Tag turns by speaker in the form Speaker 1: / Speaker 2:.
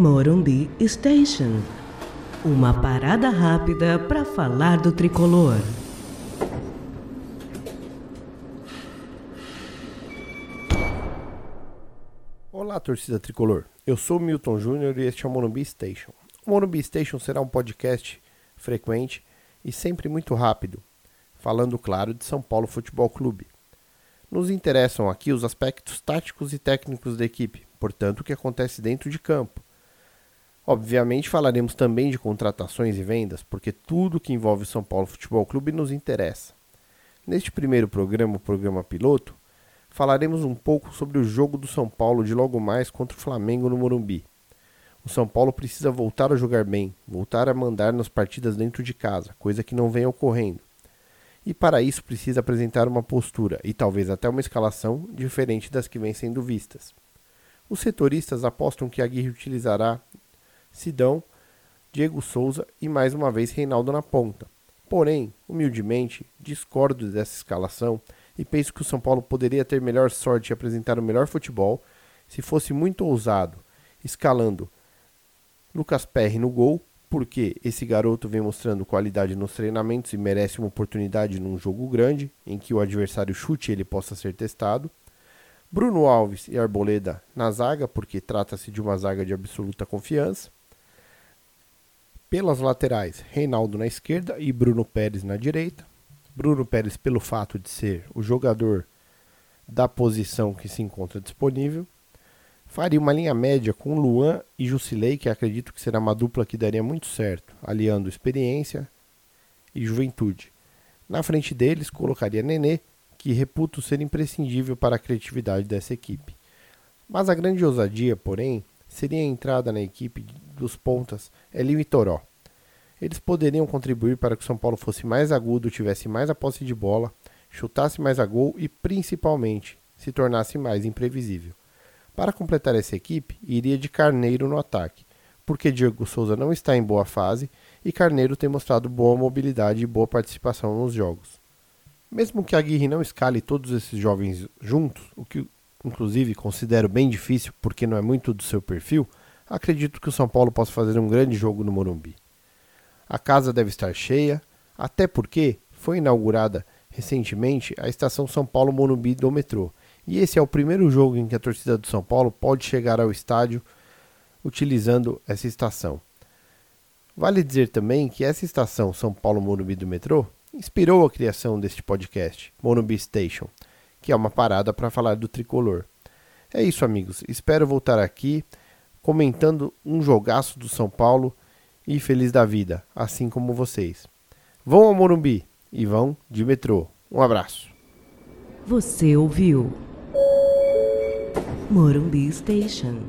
Speaker 1: Morumbi Station. Uma parada rápida para falar do tricolor.
Speaker 2: Olá, torcida tricolor. Eu sou Milton Júnior e este é o Morumbi Station. O Morumbi Station será um podcast frequente e sempre muito rápido, falando, claro, de São Paulo Futebol Clube. Nos interessam aqui os aspectos táticos e técnicos da equipe, portanto, o que acontece dentro de campo. Obviamente falaremos também de contratações e vendas, porque tudo que envolve o São Paulo Futebol Clube nos interessa. Neste primeiro programa, o programa piloto, falaremos um pouco sobre o jogo do São Paulo de logo mais contra o Flamengo no Morumbi. O São Paulo precisa voltar a jogar bem, voltar a mandar nas partidas dentro de casa, coisa que não vem ocorrendo. E para isso precisa apresentar uma postura e talvez até uma escalação diferente das que vêm sendo vistas. Os setoristas apostam que Aguirre utilizará Sidão, Diego Souza e mais uma vez Reinaldo na ponta. Porém, humildemente, discordo dessa escalação e penso que o São Paulo poderia ter melhor sorte e apresentar o melhor futebol se fosse muito ousado, escalando Lucas Perry no gol, porque esse garoto vem mostrando qualidade nos treinamentos e merece uma oportunidade num jogo grande, em que o adversário chute e ele possa ser testado. Bruno Alves e Arboleda na zaga, porque trata-se de uma zaga de absoluta confiança. Pelas laterais, Reinaldo na esquerda e Bruno Pérez na direita. Bruno Pérez pelo fato de ser o jogador da posição que se encontra disponível. Faria uma linha média com Luan e Jusilei, que acredito que será uma dupla que daria muito certo, aliando experiência e juventude. Na frente deles, colocaria Nenê, que reputo ser imprescindível para a criatividade dessa equipe. Mas a grande ousadia, porém, seria a entrada na equipe dos pontas Elinho e Toró. Eles poderiam contribuir para que o São Paulo fosse mais agudo, tivesse mais a posse de bola, chutasse mais a gol e, principalmente, se tornasse mais imprevisível. Para completar essa equipe, iria de Carneiro no ataque, porque Diego Souza não está em boa fase e Carneiro tem mostrado boa mobilidade e boa participação nos jogos. Mesmo que a Aguirre não escale todos esses jovens juntos, o que inclusive considero bem difícil porque não é muito do seu perfil, acredito que o São Paulo possa fazer um grande jogo no Morumbi. A casa deve estar cheia, até porque foi inaugurada recentemente a estação São Paulo Morumbi do metrô. E esse é o primeiro jogo em que a torcida do São Paulo pode chegar ao estádio utilizando essa estação. Vale dizer também que essa estação São Paulo Morumbi do metrô inspirou a criação deste podcast, Morumbi Station, que é uma parada para falar do tricolor. É isso, amigos. Espero voltar aqui comentando um jogaço do São Paulo e feliz da vida, assim como vocês. Vão ao Morumbi e vão de metrô. Um abraço.
Speaker 1: Você ouviu Morumbi Station.